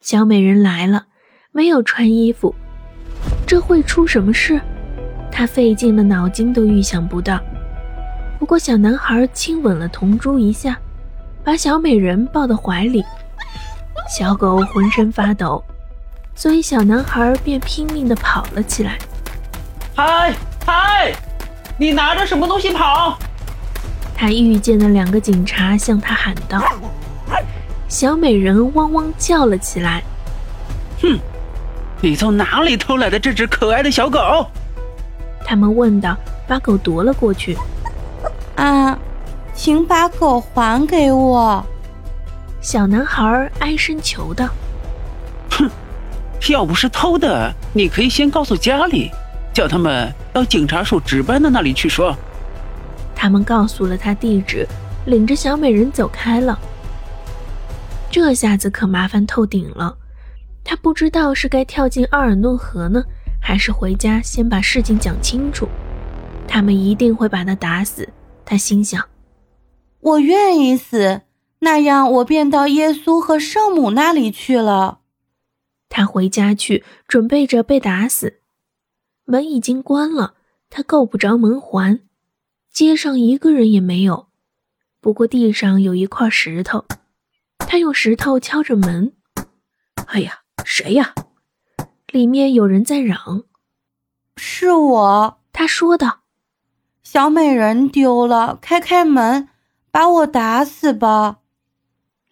小美人来了，没有穿衣服，这会出什么事？他费尽了脑筋都预想不到。不过小男孩亲吻了铜珠一下，把小美人抱到怀里，小狗浑身发抖，所以小男孩便拼命地跑了起来。嗨嗨，你拿着什么东西跑？他遇见了两个警察，向他喊道。小美人汪汪叫了起来。哼，你从哪里偷来的这只可爱的小狗？他们问道，把狗夺了过去。啊，请把狗还给我！小男孩哀声求道。哼，要不是偷的，你可以先告诉家里，叫他们到警察署值班的那里去说。他们告诉了他地址，领着小美人走开了。这下子可麻烦透顶了，他不知道是该跳进奥尔诺河呢，还是回家先把事情讲清楚。他们一定会把他打死，他心想。我愿意死，那样我便到耶稣和圣母那里去了。他回家去，准备着被打死。门已经关了，他够不着门环，街上一个人也没有，不过地上有一块石头。他用石头敲着门，哎呀，谁呀？里面有人在嚷。是我，他说道。小美人丢了，开开门，把我打死吧。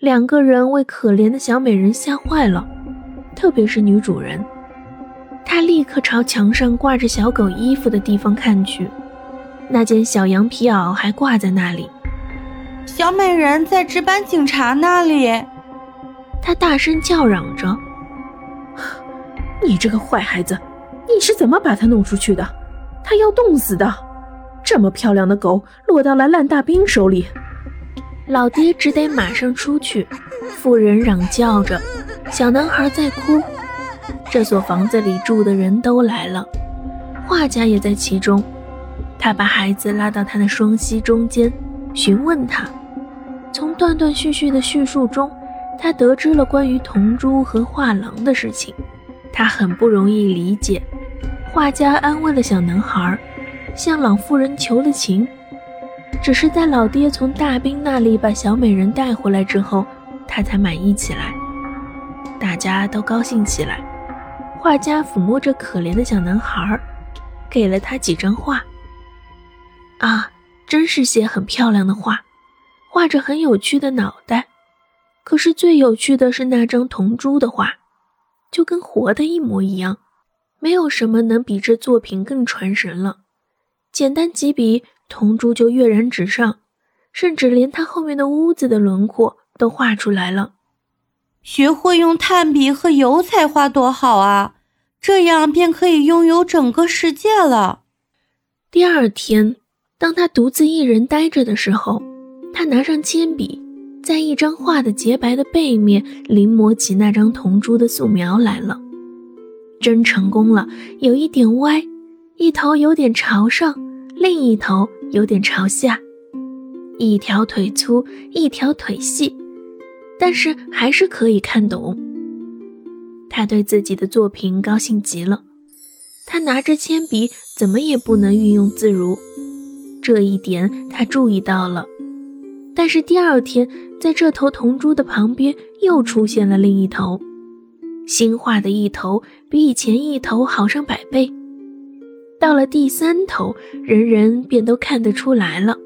两个人为可怜的小美人吓坏了，特别是女主人。她立刻朝墙上挂着小狗衣服的地方看去，那件小羊皮袄还挂在那里。小美人在值班警察那里，他大声叫嚷着：“你这个坏孩子，你是怎么把她弄出去的？她要冻死的！这么漂亮的狗落到了烂大兵手里。”老爹只得马上出去。妇人嚷叫着，小男孩在哭。这所房子里住的人都来了，画家也在其中。他把孩子拉到他的双膝中间，询问他。从断断续续的叙述中，他得知了关于铜珠和画廊的事情。他很不容易理解。画家安慰了小男孩，向老妇人求了情。只是在老爹从大兵那里把小美人带回来之后，他才满意起来。大家都高兴起来。画家抚摸着可怜的小男孩，给了他几张画。啊，真是些很漂亮的画。画着很有趣的脑袋，可是最有趣的是那张铜珠的画，就跟活的一模一样。没有什么能比这作品更传神了。简单几笔，铜珠就跃然纸上，甚至连它后面的屋子的轮廓都画出来了。学会用炭笔和油彩画多好啊！这样便可以拥有整个世界了。第二天，当他独自一人呆着的时候。他拿上铅笔，在一张画的洁白的背面临摹起那张铜珠的素描来了。真成功了，有一点歪，一头有点朝上，另一头有点朝下，一条腿粗，一条腿细，但是还是可以看懂。他对自己的作品高兴极了。他拿着铅笔，怎么也不能运用自如，这一点他注意到了。但是第二天，在这头铜猪的旁边又出现了另一头，新画的一头比以前一头好上百倍。到了第三头，人人便都看得出来了。